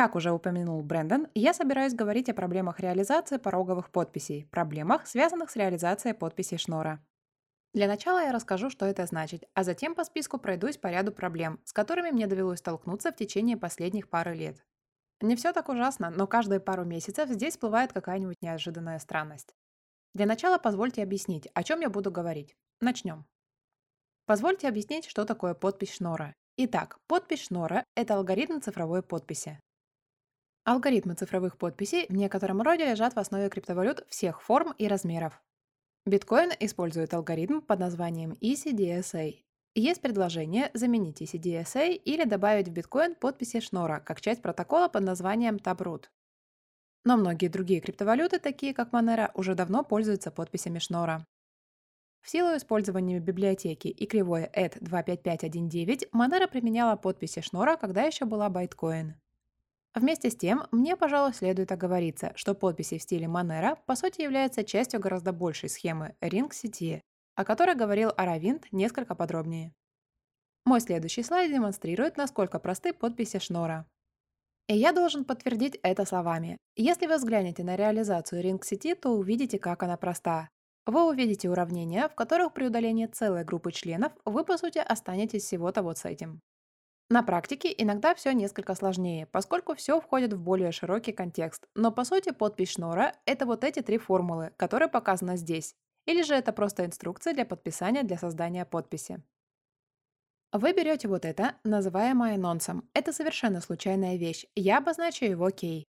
Как уже упомянул Брэндон, я собираюсь говорить о проблемах реализации пороговых подписей, проблемах, связанных с реализацией подписей Шнора. Для начала я расскажу, что это значит, а затем по списку пройдусь по ряду проблем, с которыми мне довелось столкнуться в течение последних пары лет. Не все так ужасно, но каждые пару месяцев здесь всплывает какая-нибудь неожиданная странность. Для начала позвольте объяснить, о чем я буду говорить. Начнем. Позвольте объяснить, что такое подпись Шнора. Итак, подпись Шнора – это алгоритм цифровой подписи. Алгоритмы цифровых подписей в некотором роде лежат в основе криптовалют всех форм и размеров. Биткоин использует алгоритм под названием ECDSA. Есть предложение заменить ECDSA или добавить в биткоин подписи Шнора как часть протокола под названием Taproot. Но многие другие криптовалюты, такие как Monero, уже давно пользуются подписями Шнора. В силу использования библиотеки и кривой ETH 25519 Monero применяла подписи Шнора, когда еще была Bytecoin. Вместе с тем, мне, пожалуй, следует оговориться, что подписи в стиле Monero по сути являются частью гораздо большей схемы Ring сети, о которой говорил Аравинт несколько подробнее. Мой следующий слайд демонстрирует, насколько просты подписи Шнора. И я должен подтвердить это словами. Если вы взглянете на реализацию Ring сети, то увидите, как она проста. Вы увидите уравнения, в которых при удалении целой группы членов вы, по сути, останетесь всего-то вот с этим. На практике иногда все несколько сложнее, поскольку все входит в более широкий контекст. Но по сути подпись Шнора – это вот эти три формулы, которые показаны здесь. Или же это просто инструкция для подписания для создания подписи. Вы берете вот это, называемое нонсом. Это совершенно случайная вещь. Я обозначу его кей.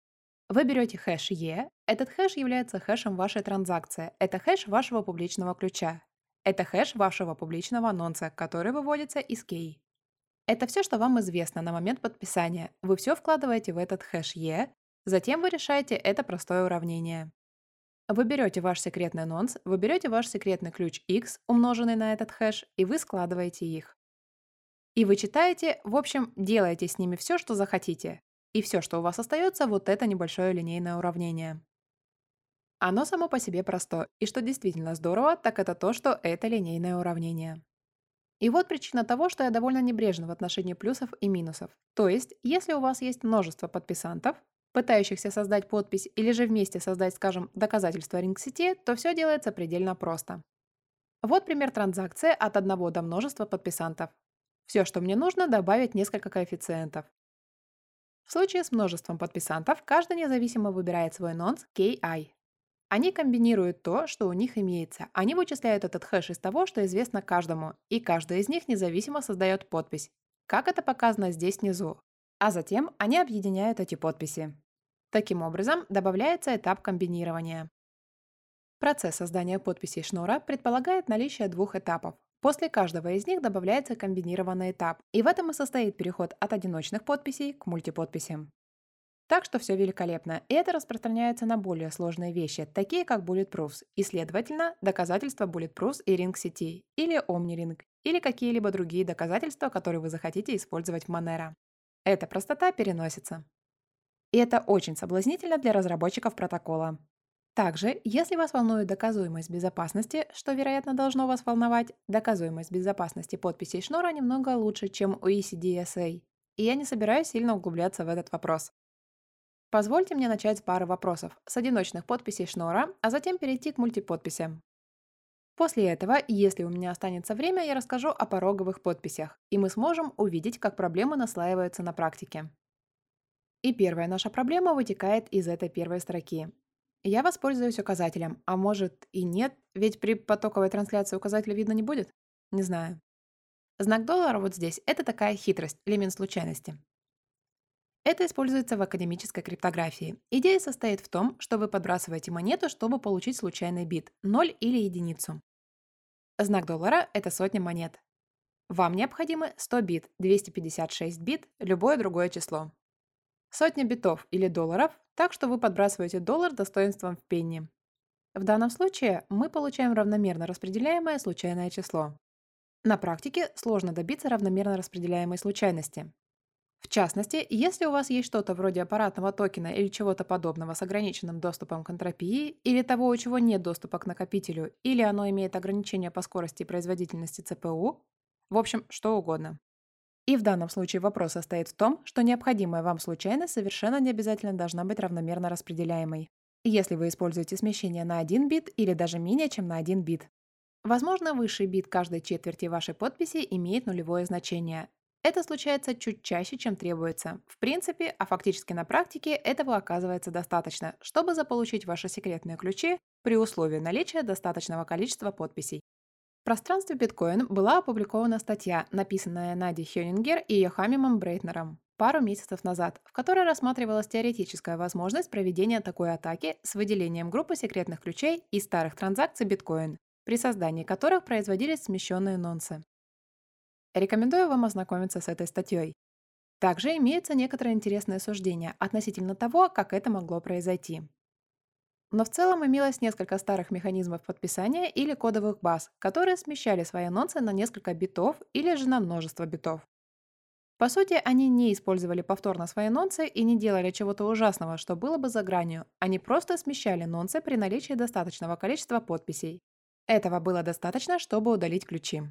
Вы берете хэш E. Этот хэш является хэшем вашей транзакции. Это хэш вашего публичного ключа. Это хэш вашего публичного анонса, который выводится из кей. Это все, что вам известно на момент подписания. Вы все вкладываете в этот хэш E, затем вы решаете это простое уравнение. Вы берете ваш секретный нонс, вы берете ваш секретный ключ X, умноженный на этот хэш, и вы складываете их. И вы читаете, в общем, делаете с ними все, что захотите. И все, что у вас остается, вот это небольшое линейное уравнение. Оно само по себе просто, и что действительно здорово, так это то, что это линейное уравнение. И вот причина того, что я довольно небрежна в отношении плюсов и минусов. То есть, если у вас есть множество подписантов, пытающихся создать подпись или же вместе создать, скажем, доказательство ринг-сети, то все делается предельно просто. Вот пример транзакции от одного до множества подписантов. Все, что мне нужно, добавить несколько коэффициентов. В случае с множеством подписантов, каждый независимо выбирает свой нонс KI. Они комбинируют то, что у них имеется. Они вычисляют этот хэш из того, что известно каждому, и каждый из них независимо создает подпись, как это показано здесь внизу. А затем они объединяют эти подписи. Таким образом, добавляется этап комбинирования. Процесс создания подписей шнура предполагает наличие двух этапов. После каждого из них добавляется комбинированный этап, и в этом и состоит переход от одиночных подписей к мультиподписям. Так что все великолепно, и это распространяется на более сложные вещи, такие как Bulletproofs, и, следовательно, доказательства Bulletproofs и Ring сети, или OmniRing, или какие-либо другие доказательства, которые вы захотите использовать в Monero. Эта простота переносится. И это очень соблазнительно для разработчиков протокола. Также, если вас волнует доказуемость безопасности, что, вероятно, должно вас волновать, доказуемость безопасности подписей Шнура немного лучше, чем у ECDSA. И я не собираюсь сильно углубляться в этот вопрос. Позвольте мне начать с пары вопросов, с одиночных подписей Шнора, а затем перейти к мультиподписям. После этого, если у меня останется время, я расскажу о пороговых подписях, и мы сможем увидеть, как проблемы наслаиваются на практике. И первая наша проблема вытекает из этой первой строки. Я воспользуюсь указателем, а может и нет, ведь при потоковой трансляции указателя видно не будет? Не знаю. Знак доллара вот здесь – это такая хитрость, элемент случайности. Это используется в академической криптографии. Идея состоит в том, что вы подбрасываете монету, чтобы получить случайный бит – 0 или единицу. Знак доллара – это сотня монет. Вам необходимы 100 бит, 256 бит, любое другое число. Сотня битов или долларов, так что вы подбрасываете доллар достоинством в пенни. В данном случае мы получаем равномерно распределяемое случайное число. На практике сложно добиться равномерно распределяемой случайности. В частности, если у вас есть что-то вроде аппаратного токена или чего-то подобного с ограниченным доступом к энтропии, или того, у чего нет доступа к накопителю, или оно имеет ограничения по скорости и производительности ЦПУ, в общем, что угодно. И в данном случае вопрос состоит в том, что необходимая вам случайность совершенно не обязательно должна быть равномерно распределяемой. Если вы используете смещение на 1 бит или даже менее чем на 1 бит. Возможно, высший бит каждой четверти вашей подписи имеет нулевое значение. Это случается чуть чаще, чем требуется. В принципе, а фактически на практике этого оказывается достаточно, чтобы заполучить ваши секретные ключи при условии наличия достаточного количества подписей. В пространстве биткоин была опубликована статья, написанная Нади Хёнингер и Йохамимом Брейтнером пару месяцев назад, в которой рассматривалась теоретическая возможность проведения такой атаки с выделением группы секретных ключей и старых транзакций биткоин, при создании которых производились смещенные нонсы. Рекомендую вам ознакомиться с этой статьей. Также имеются некоторые интересные суждения относительно того, как это могло произойти. Но в целом имелось несколько старых механизмов подписания или кодовых баз, которые смещали свои анонсы на несколько битов или же на множество битов. По сути, они не использовали повторно свои нонцы и не делали чего-то ужасного, что было бы за гранью. Они просто смещали нонцы при наличии достаточного количества подписей. Этого было достаточно, чтобы удалить ключи.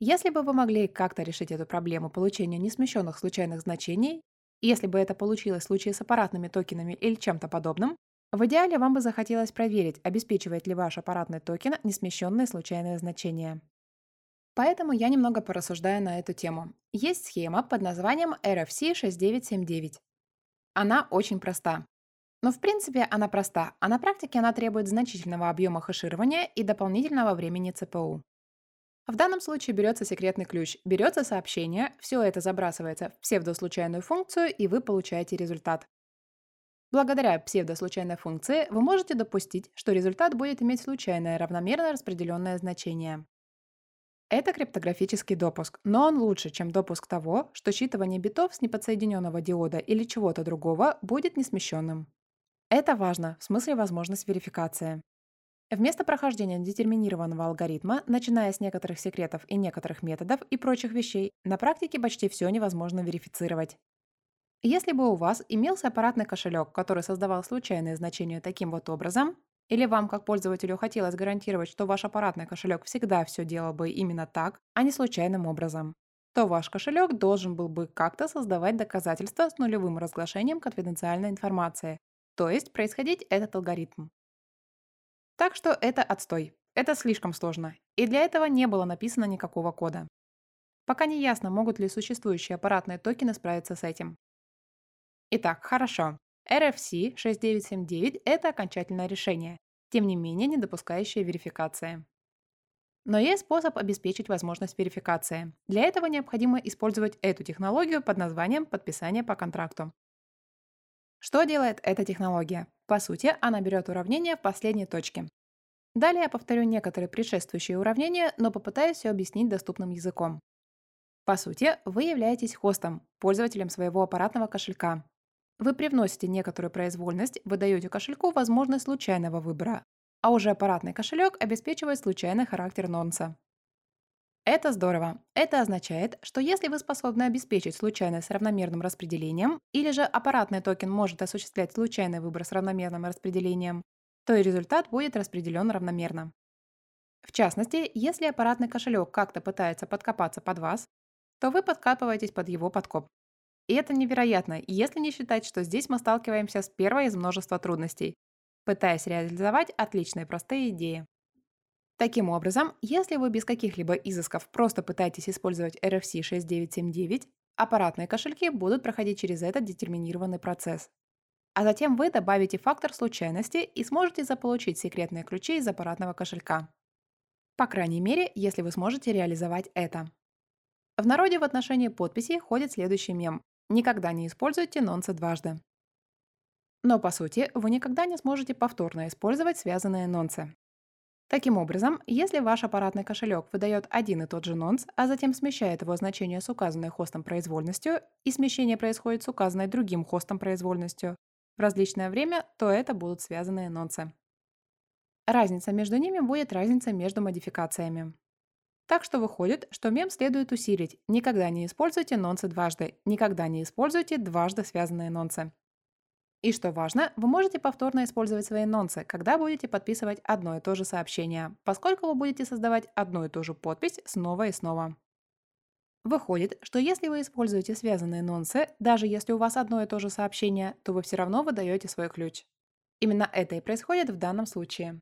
Если бы вы могли как-то решить эту проблему получения несмещенных случайных значений, если бы это получилось в случае с аппаратными токенами или чем-то подобным, в идеале вам бы захотелось проверить, обеспечивает ли ваш аппаратный токен несмещенные случайные значения. Поэтому я немного порассуждаю на эту тему. Есть схема под названием RFC 6979. Она очень проста. Но в принципе она проста, а на практике она требует значительного объема хеширования и дополнительного времени ЦПУ. В данном случае берется секретный ключ, берется сообщение, все это забрасывается в псевдослучайную функцию, и вы получаете результат. Благодаря псевдослучайной функции вы можете допустить, что результат будет иметь случайное равномерно распределенное значение. Это криптографический допуск, но он лучше, чем допуск того, что считывание битов с неподсоединенного диода или чего-то другого будет несмещенным. Это важно, в смысле возможность верификации. Вместо прохождения детерминированного алгоритма, начиная с некоторых секретов и некоторых методов и прочих вещей, на практике почти все невозможно верифицировать. Если бы у вас имелся аппаратный кошелек, который создавал случайные значения таким вот образом, или вам, как пользователю, хотелось гарантировать, что ваш аппаратный кошелек всегда все делал бы именно так, а не случайным образом, то ваш кошелек должен был бы как-то создавать доказательства с нулевым разглашением конфиденциальной информации, то есть происходить этот алгоритм. Так что это отстой. Это слишком сложно, и для этого не было написано никакого кода. Пока не ясно, могут ли существующие аппаратные токены справиться с этим. Итак, хорошо. RFC 6979 – это окончательное решение, тем не менее не допускающее верификации. Но есть способ обеспечить возможность верификации. Для этого необходимо использовать эту технологию под названием подписание по контракту. Что делает эта технология? По сути, она берет уравнение в последней точке. Далее я повторю некоторые предшествующие уравнения, но попытаюсь все объяснить доступным языком. По сути, вы являетесь хостом, пользователем своего аппаратного кошелька, вы привносите некоторую произвольность, вы даете кошельку возможность случайного выбора, а уже аппаратный кошелек обеспечивает случайный характер нонса. Это здорово. Это означает, что если вы способны обеспечить случайность с равномерным распределением, или же аппаратный токен может осуществлять случайный выбор с равномерным распределением, то и результат будет распределен равномерно. В частности, если аппаратный кошелек как-то пытается подкопаться под вас, то вы подкапываетесь под его подкоп. И это невероятно, если не считать, что здесь мы сталкиваемся с первой из множества трудностей, пытаясь реализовать отличные простые идеи. Таким образом, если вы без каких-либо изысков просто пытаетесь использовать RFC 6979, аппаратные кошельки будут проходить через этот детерминированный процесс. А затем вы добавите фактор случайности и сможете заполучить секретные ключи из аппаратного кошелька. По крайней мере, если вы сможете реализовать это. В народе в отношении подписей ходит следующий мем. Никогда не используйте нонсы дважды. Но по сути, вы никогда не сможете повторно использовать связанные нонсы. Таким образом, если ваш аппаратный кошелек выдает один и тот же нонс, а затем смещает его значение с указанной хостом произвольностью, и смещение происходит с указанной другим хостом произвольностью в различное время, то это будут связанные нонсы. Разница между ними будет разница между модификациями. Так что выходит, что мем следует усилить. Никогда не используйте нонсы дважды. Никогда не используйте дважды связанные нонсы. И что важно, вы можете повторно использовать свои нонсы, когда будете подписывать одно и то же сообщение, поскольку вы будете создавать одну и ту же подпись снова и снова. Выходит, что если вы используете связанные нонсы, даже если у вас одно и то же сообщение, то вы все равно выдаете свой ключ. Именно это и происходит в данном случае.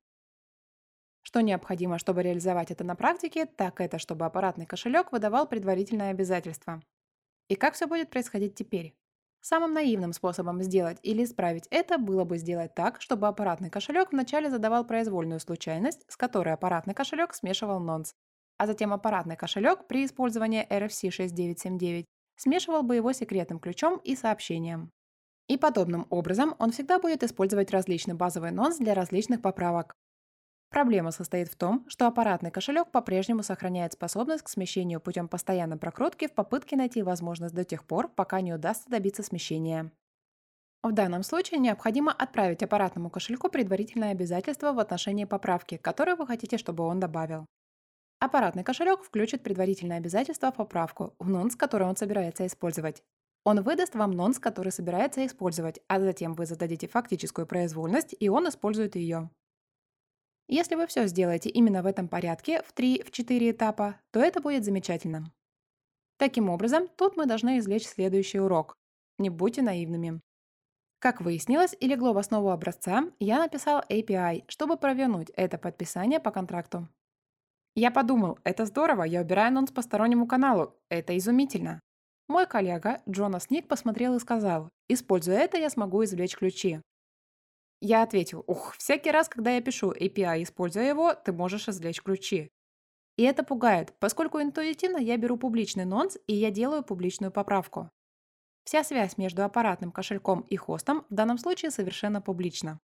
Что необходимо, чтобы реализовать это на практике, так это, чтобы аппаратный кошелек выдавал предварительное обязательство. И как все будет происходить теперь? Самым наивным способом сделать или исправить это было бы сделать так, чтобы аппаратный кошелек вначале задавал произвольную случайность, с которой аппаратный кошелек смешивал нонс, а затем аппаратный кошелек при использовании RFC 6979 смешивал бы его секретным ключом и сообщением. И подобным образом он всегда будет использовать различный базовый нонс для различных поправок. Проблема состоит в том, что аппаратный кошелек по-прежнему сохраняет способность к смещению путем постоянной прокрутки в попытке найти возможность до тех пор, пока не удастся добиться смещения. В данном случае необходимо отправить аппаратному кошельку предварительное обязательство в отношении поправки, которую вы хотите, чтобы он добавил. Аппаратный кошелек включит предварительное обязательство в поправку в нонс, который он собирается использовать. Он выдаст вам нонс, который собирается использовать, а затем вы зададите фактическую произвольность, и он использует ее. Если вы все сделаете именно в этом порядке, в 3-4 этапа, то это будет замечательно. Таким образом, тут мы должны извлечь следующий урок. Не будьте наивными. Как выяснилось и легло в основу образца, я написал API, чтобы провернуть это подписание по контракту. Я подумал, это здорово, я убираю анонс по стороннему каналу, это изумительно. Мой коллега Джонас Ник посмотрел и сказал, используя это, я смогу извлечь ключи. Я ответил, ух, всякий раз, когда я пишу API, используя его, ты можешь извлечь ключи. И это пугает, поскольку интуитивно я беру публичный нонс и я делаю публичную поправку. Вся связь между аппаратным кошельком и хостом в данном случае совершенно публична.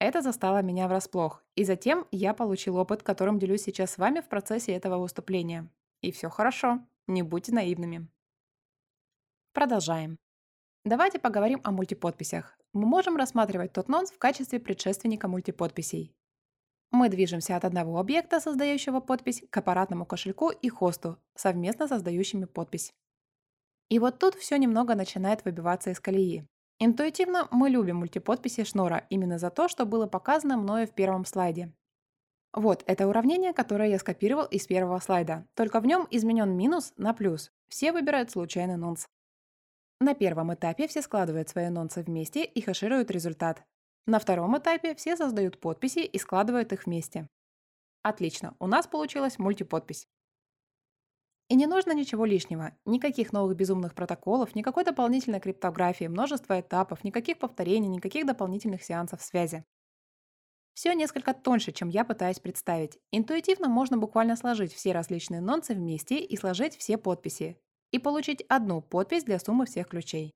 Это застало меня врасплох, и затем я получил опыт, которым делюсь сейчас с вами в процессе этого выступления. И все хорошо, не будьте наивными. Продолжаем. Давайте поговорим о мультиподписях. Мы можем рассматривать тот нонс в качестве предшественника мультиподписей. Мы движемся от одного объекта, создающего подпись, к аппаратному кошельку и хосту, совместно создающими подпись. И вот тут все немного начинает выбиваться из колеи. Интуитивно мы любим мультиподписи Шнора именно за то, что было показано мною в первом слайде. Вот, это уравнение, которое я скопировал из первого слайда, только в нем изменен минус на плюс. Все выбирают случайный нонс. На первом этапе все складывают свои нонсы вместе и хешируют результат. На втором этапе все создают подписи и складывают их вместе. Отлично, у нас получилась мультиподпись. И не нужно ничего лишнего, никаких новых безумных протоколов, никакой дополнительной криптографии, множество этапов, никаких повторений, никаких дополнительных сеансов связи. Все несколько тоньше, чем я пытаюсь представить. Интуитивно можно буквально сложить все различные нонсы вместе и сложить все подписи и получить одну подпись для суммы всех ключей.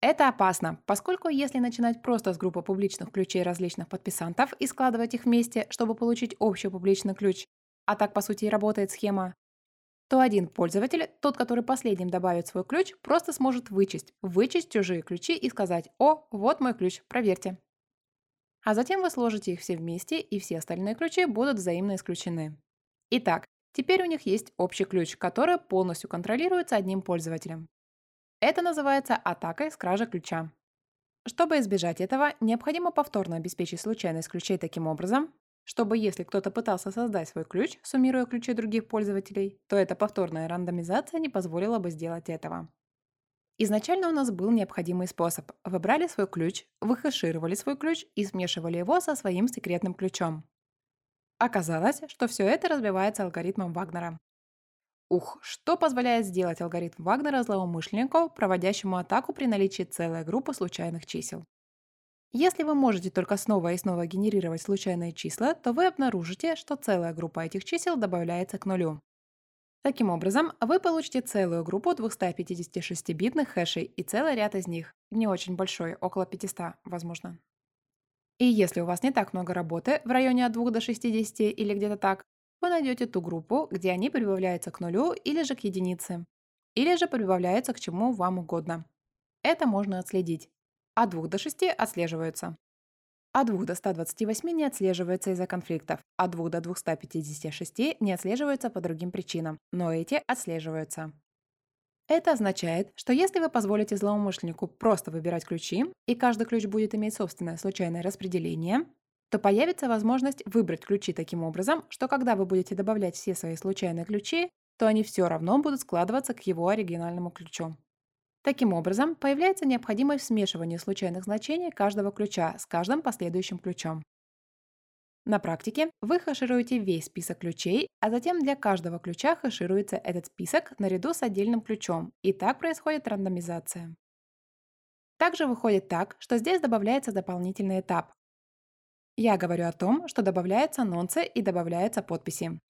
Это опасно, поскольку если начинать просто с группы публичных ключей различных подписантов и складывать их вместе, чтобы получить общий публичный ключ, а так по сути и работает схема, то один пользователь, тот, который последним добавит свой ключ, просто сможет вычесть, вычесть чужие ключи и сказать «О, вот мой ключ, проверьте». А затем вы сложите их все вместе, и все остальные ключи будут взаимно исключены. Итак, Теперь у них есть общий ключ, который полностью контролируется одним пользователем. Это называется атакой с кражей ключа. Чтобы избежать этого, необходимо повторно обеспечить случайность ключей таким образом, чтобы если кто-то пытался создать свой ключ, суммируя ключи других пользователей, то эта повторная рандомизация не позволила бы сделать этого. Изначально у нас был необходимый способ. Вы брали свой ключ, вы хэшировали свой ключ и смешивали его со своим секретным ключом. Оказалось, что все это разбивается алгоритмом Вагнера. Ух, что позволяет сделать алгоритм Вагнера злоумышленнику, проводящему атаку при наличии целой группы случайных чисел. Если вы можете только снова и снова генерировать случайные числа, то вы обнаружите, что целая группа этих чисел добавляется к нулю. Таким образом, вы получите целую группу 256-битных хэшей и целый ряд из них, не очень большой, около 500, возможно. И если у вас не так много работы, в районе от 2 до 60 или где-то так, вы найдете ту группу, где они прибавляются к нулю или же к единице, или же прибавляются к чему вам угодно. Это можно отследить. От 2 до 6 отслеживаются. От 2 до 128 не отслеживается из-за конфликтов, от 2 до 256 не отслеживаются по другим причинам, но эти отслеживаются. Это означает, что если вы позволите злоумышленнику просто выбирать ключи, и каждый ключ будет иметь собственное случайное распределение, то появится возможность выбрать ключи таким образом, что когда вы будете добавлять все свои случайные ключи, то они все равно будут складываться к его оригинальному ключу. Таким образом, появляется необходимость в смешивании случайных значений каждого ключа с каждым последующим ключом. На практике вы хэшируете весь список ключей, а затем для каждого ключа хэшируется этот список наряду с отдельным ключом, и так происходит рандомизация. Также выходит так, что здесь добавляется дополнительный этап. Я говорю о том, что добавляются анонсы и добавляются подписи.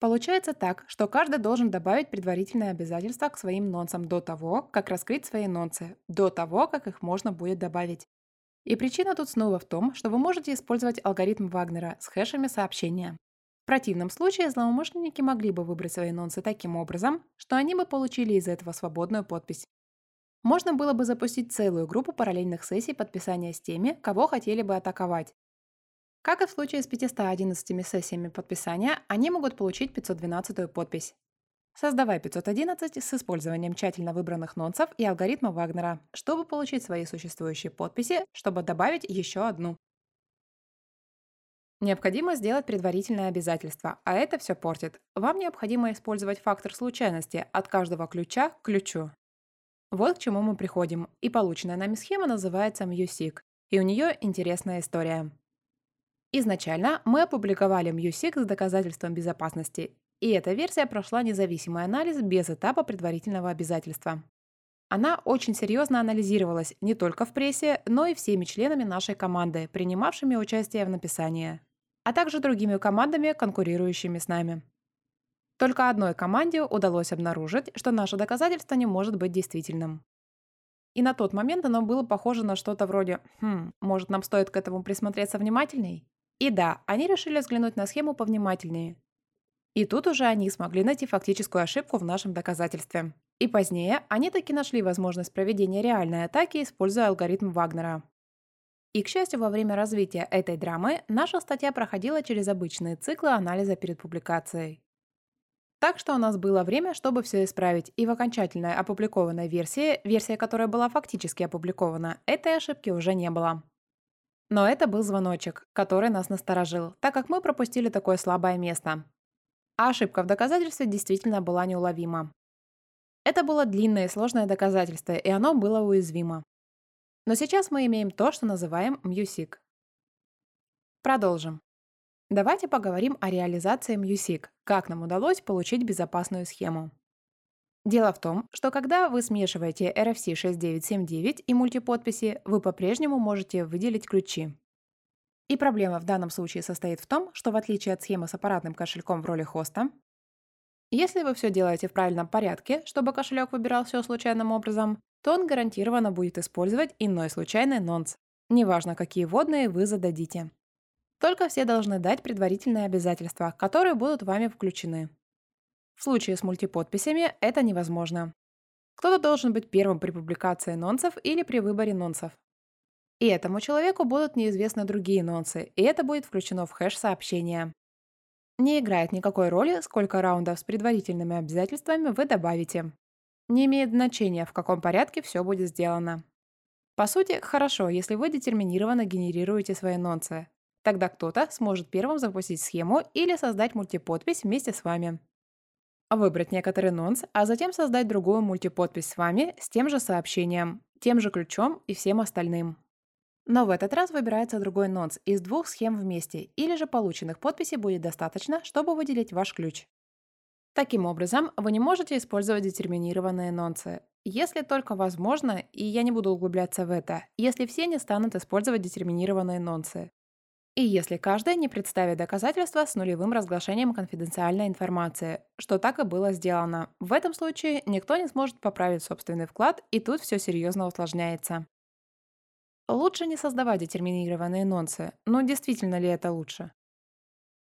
Получается так, что каждый должен добавить предварительные обязательства к своим нонсам до того, как раскрыть свои нонсы, до того, как их можно будет добавить. И причина тут снова в том, что вы можете использовать алгоритм Вагнера с хэшами сообщения. В противном случае злоумышленники могли бы выбрать свои нонсы таким образом, что они бы получили из этого свободную подпись. Можно было бы запустить целую группу параллельных сессий подписания с теми, кого хотели бы атаковать. Как и в случае с 511 сессиями подписания, они могут получить 512 подпись. Создавай 511 с использованием тщательно выбранных нонсов и алгоритма Вагнера, чтобы получить свои существующие подписи, чтобы добавить еще одну. Необходимо сделать предварительное обязательство, а это все портит. Вам необходимо использовать фактор случайности от каждого ключа к ключу. Вот к чему мы приходим, и полученная нами схема называется MuSig, и у нее интересная история. Изначально мы опубликовали MuSig с доказательством безопасности, и эта версия прошла независимый анализ без этапа предварительного обязательства. Она очень серьезно анализировалась не только в прессе, но и всеми членами нашей команды, принимавшими участие в написании, а также другими командами, конкурирующими с нами. Только одной команде удалось обнаружить, что наше доказательство не может быть действительным. И на тот момент оно было похоже на что-то вроде «Хм, может, нам стоит к этому присмотреться внимательней?» И да, они решили взглянуть на схему повнимательнее и тут уже они смогли найти фактическую ошибку в нашем доказательстве. И позднее они таки нашли возможность проведения реальной атаки, используя алгоритм Вагнера. И, к счастью, во время развития этой драмы наша статья проходила через обычные циклы анализа перед публикацией. Так что у нас было время, чтобы все исправить, и в окончательной опубликованной версии, версия, которая была фактически опубликована, этой ошибки уже не было. Но это был звоночек, который нас насторожил, так как мы пропустили такое слабое место. А ошибка в доказательстве действительно была неуловима. Это было длинное и сложное доказательство, и оно было уязвимо. Но сейчас мы имеем то, что называем MUSIC. Продолжим. Давайте поговорим о реализации MUSIC, как нам удалось получить безопасную схему. Дело в том, что когда вы смешиваете RFC 6979 и мультиподписи, вы по-прежнему можете выделить ключи. И проблема в данном случае состоит в том, что в отличие от схемы с аппаратным кошельком в роли хоста, если вы все делаете в правильном порядке, чтобы кошелек выбирал все случайным образом, то он гарантированно будет использовать иной случайный нонс, неважно какие водные вы зададите. Только все должны дать предварительные обязательства, которые будут вами включены. В случае с мультиподписями это невозможно. Кто-то должен быть первым при публикации нонсов или при выборе нонсов. И этому человеку будут неизвестны другие нонсы, и это будет включено в хэш сообщения. Не играет никакой роли, сколько раундов с предварительными обязательствами вы добавите. Не имеет значения, в каком порядке все будет сделано. По сути, хорошо, если вы детерминированно генерируете свои нонсы. Тогда кто-то сможет первым запустить схему или создать мультиподпись вместе с вами. Выбрать некоторый нонс, а затем создать другую мультиподпись с вами с тем же сообщением, тем же ключом и всем остальным. Но в этот раз выбирается другой нонс из двух схем вместе, или же полученных подписей будет достаточно, чтобы выделить ваш ключ. Таким образом, вы не можете использовать детерминированные нонсы. Если только возможно, и я не буду углубляться в это, если все не станут использовать детерминированные нонсы. И если каждый не представит доказательства с нулевым разглашением конфиденциальной информации, что так и было сделано. В этом случае никто не сможет поправить собственный вклад, и тут все серьезно усложняется. Лучше не создавать детерминированные нонсы, но действительно ли это лучше?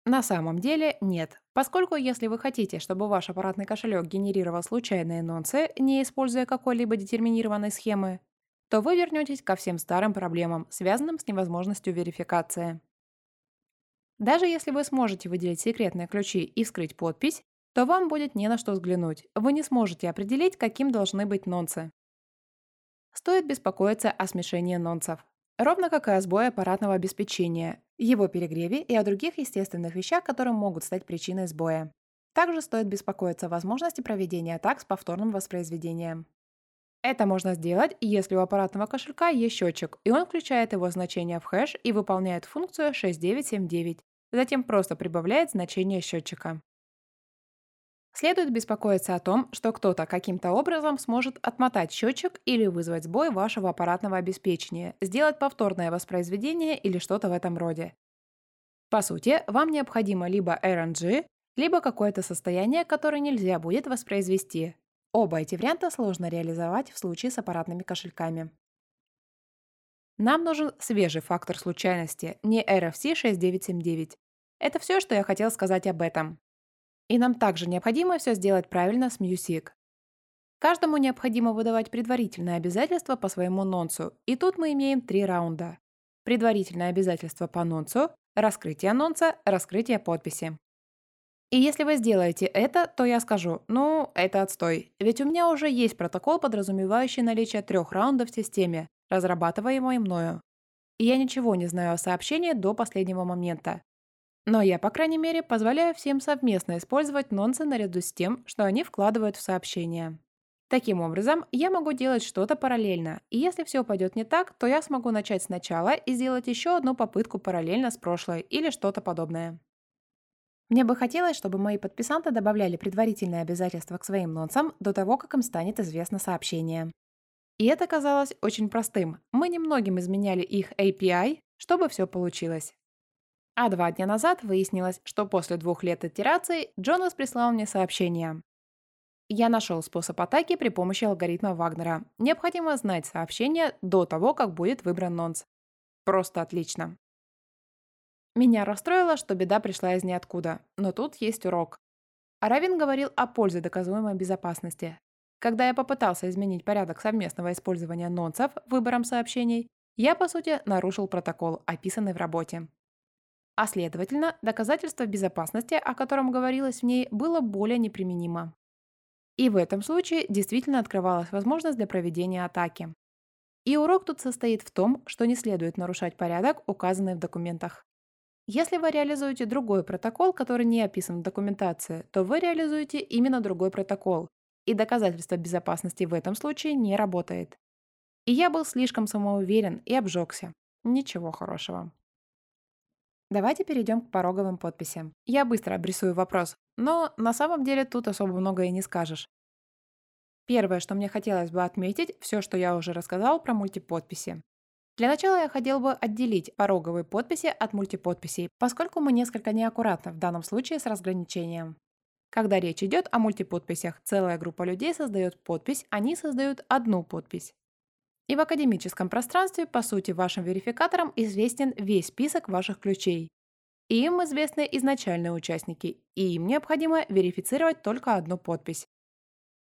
На самом деле нет, поскольку если вы хотите, чтобы ваш аппаратный кошелек генерировал случайные нонсы, не используя какой-либо детерминированной схемы, то вы вернетесь ко всем старым проблемам, связанным с невозможностью верификации. Даже если вы сможете выделить секретные ключи и вскрыть подпись, то вам будет не на что взглянуть. Вы не сможете определить, каким должны быть нонсы стоит беспокоиться о смешении нонсов. Ровно как и о сбое аппаратного обеспечения, его перегреве и о других естественных вещах, которые могут стать причиной сбоя. Также стоит беспокоиться о возможности проведения атак с повторным воспроизведением. Это можно сделать, если у аппаратного кошелька есть счетчик, и он включает его значение в хэш и выполняет функцию 6979, затем просто прибавляет значение счетчика. Следует беспокоиться о том, что кто-то каким-то образом сможет отмотать счетчик или вызвать сбой вашего аппаратного обеспечения, сделать повторное воспроизведение или что-то в этом роде. По сути, вам необходимо либо RNG, либо какое-то состояние, которое нельзя будет воспроизвести. Оба эти варианта сложно реализовать в случае с аппаратными кошельками. Нам нужен свежий фактор случайности, не RFC 6979. Это все, что я хотел сказать об этом. И нам также необходимо все сделать правильно с Music. Каждому необходимо выдавать предварительное обязательство по своему нонсу, и тут мы имеем три раунда. Предварительное обязательство по нонсу, раскрытие анонса, раскрытие подписи. И если вы сделаете это, то я скажу, ну, это отстой. Ведь у меня уже есть протокол, подразумевающий наличие трех раундов в системе, разрабатываемой мною. И я ничего не знаю о сообщении до последнего момента. Но я, по крайней мере, позволяю всем совместно использовать нонсы наряду с тем, что они вкладывают в сообщение. Таким образом, я могу делать что-то параллельно, и если все пойдет не так, то я смогу начать сначала и сделать еще одну попытку параллельно с прошлой или что-то подобное. Мне бы хотелось, чтобы мои подписанты добавляли предварительные обязательства к своим нонсам до того, как им станет известно сообщение. И это казалось очень простым. Мы немногим изменяли их API, чтобы все получилось. А два дня назад выяснилось, что после двух лет итераций Джонас прислал мне сообщение. Я нашел способ атаки при помощи алгоритма Вагнера. Необходимо знать сообщение до того, как будет выбран нонс. Просто отлично. Меня расстроило, что беда пришла из ниоткуда, но тут есть урок. Аравин говорил о пользе доказуемой безопасности. Когда я попытался изменить порядок совместного использования нонсов выбором сообщений, я, по сути, нарушил протокол, описанный в работе. А следовательно, доказательство безопасности, о котором говорилось в ней, было более неприменимо. И в этом случае действительно открывалась возможность для проведения атаки. И урок тут состоит в том, что не следует нарушать порядок, указанный в документах. Если вы реализуете другой протокол, который не описан в документации, то вы реализуете именно другой протокол, и доказательство безопасности в этом случае не работает. И я был слишком самоуверен и обжегся. Ничего хорошего. Давайте перейдем к пороговым подписям. Я быстро обрисую вопрос, но на самом деле тут особо много и не скажешь. Первое, что мне хотелось бы отметить, все, что я уже рассказал про мультиподписи. Для начала я хотел бы отделить пороговые подписи от мультиподписей, поскольку мы несколько неаккуратны в данном случае с разграничением. Когда речь идет о мультиподписях, целая группа людей создает подпись, они создают одну подпись. И в академическом пространстве, по сути, вашим верификаторам известен весь список ваших ключей. И им известны изначальные участники, и им необходимо верифицировать только одну подпись.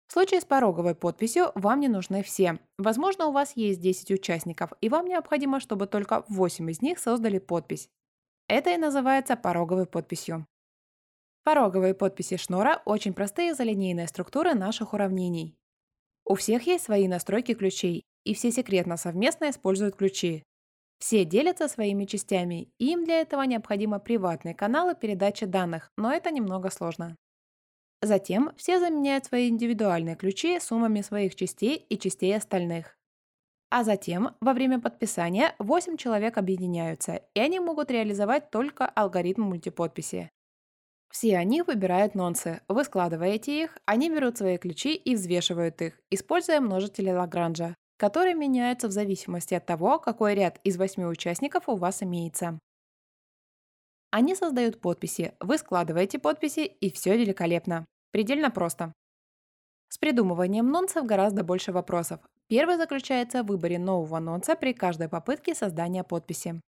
В случае с пороговой подписью вам не нужны все. Возможно, у вас есть 10 участников, и вам необходимо, чтобы только 8 из них создали подпись. Это и называется пороговой подписью. Пороговые подписи Шнора – очень простые за линейные структуры наших уравнений. У всех есть свои настройки ключей, и все секретно совместно используют ключи. Все делятся своими частями, и им для этого необходимы приватные каналы передачи данных, но это немного сложно. Затем все заменяют свои индивидуальные ключи суммами своих частей и частей остальных. А затем, во время подписания, 8 человек объединяются, и они могут реализовать только алгоритм мультиподписи. Все они выбирают нонсы. Вы складываете их, они берут свои ключи и взвешивают их, используя множители Лагранжа которые меняются в зависимости от того, какой ряд из восьми участников у вас имеется. Они создают подписи, вы складываете подписи, и все великолепно. Предельно просто. С придумыванием нонсов гораздо больше вопросов. Первый заключается в выборе нового нонса при каждой попытке создания подписи.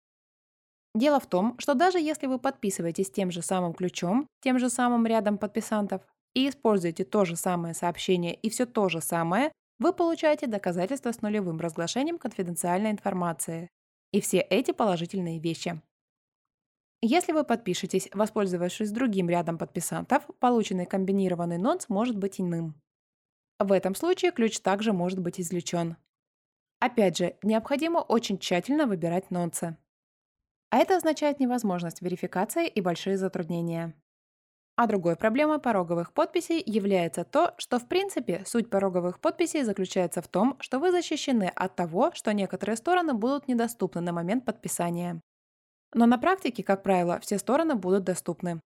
Дело в том, что даже если вы подписываетесь тем же самым ключом, тем же самым рядом подписантов, и используете то же самое сообщение и все то же самое, вы получаете доказательства с нулевым разглашением конфиденциальной информации. И все эти положительные вещи. Если вы подпишетесь, воспользовавшись другим рядом подписантов, полученный комбинированный нонс может быть иным. В этом случае ключ также может быть извлечен. Опять же, необходимо очень тщательно выбирать нонсы. А это означает невозможность верификации и большие затруднения. А другой проблемой пороговых подписей является то, что в принципе суть пороговых подписей заключается в том, что вы защищены от того, что некоторые стороны будут недоступны на момент подписания. Но на практике, как правило, все стороны будут доступны.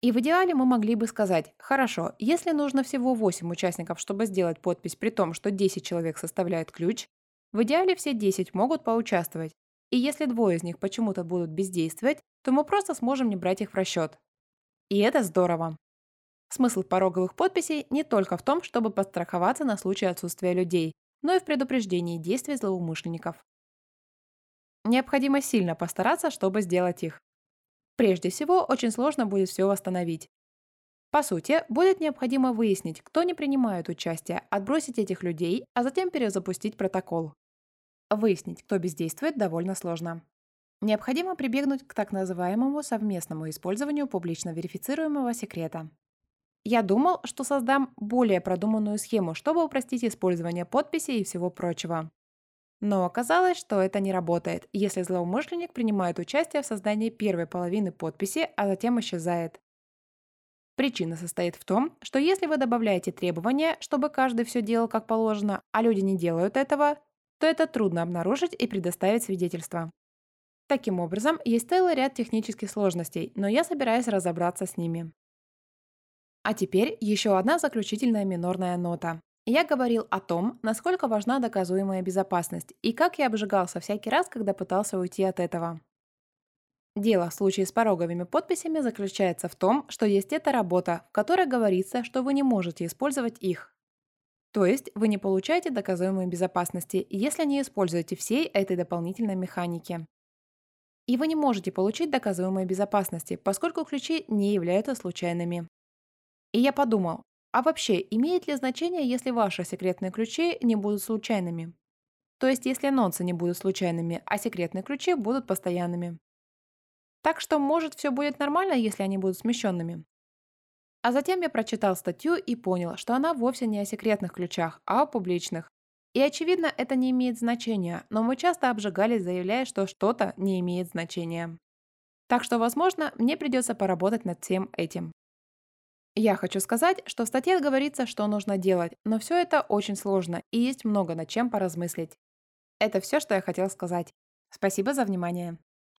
И в идеале мы могли бы сказать, хорошо, если нужно всего 8 участников, чтобы сделать подпись при том, что 10 человек составляют ключ, в идеале все 10 могут поучаствовать. И если двое из них почему-то будут бездействовать, то мы просто сможем не брать их в расчет. И это здорово. Смысл пороговых подписей не только в том, чтобы подстраховаться на случай отсутствия людей, но и в предупреждении действий злоумышленников. Необходимо сильно постараться, чтобы сделать их. Прежде всего, очень сложно будет все восстановить. По сути, будет необходимо выяснить, кто не принимает участие, отбросить этих людей, а затем перезапустить протокол. Выяснить, кто бездействует, довольно сложно. Необходимо прибегнуть к так называемому совместному использованию публично верифицируемого секрета. Я думал, что создам более продуманную схему, чтобы упростить использование подписей и всего прочего. Но оказалось, что это не работает, если злоумышленник принимает участие в создании первой половины подписи, а затем исчезает. Причина состоит в том, что если вы добавляете требования, чтобы каждый все делал как положено, а люди не делают этого, то это трудно обнаружить и предоставить свидетельство. Таким образом, есть целый ряд технических сложностей, но я собираюсь разобраться с ними. А теперь еще одна заключительная минорная нота. Я говорил о том, насколько важна доказуемая безопасность и как я обжигался всякий раз, когда пытался уйти от этого. Дело в случае с пороговыми подписями заключается в том, что есть эта работа, в которой говорится, что вы не можете использовать их. То есть вы не получаете доказуемой безопасности, если не используете всей этой дополнительной механики. И вы не можете получить доказуемой безопасности, поскольку ключи не являются случайными. И я подумал, а вообще, имеет ли значение, если ваши секретные ключи не будут случайными? То есть, если нонсы не будут случайными, а секретные ключи будут постоянными. Так что, может, все будет нормально, если они будут смещенными. А затем я прочитал статью и понял, что она вовсе не о секретных ключах, а о публичных. И очевидно, это не имеет значения, но мы часто обжигались, заявляя, что что-то не имеет значения. Так что, возможно, мне придется поработать над всем этим. Я хочу сказать, что в статье говорится, что нужно делать, но все это очень сложно и есть много над чем поразмыслить. Это все, что я хотел сказать. Спасибо за внимание.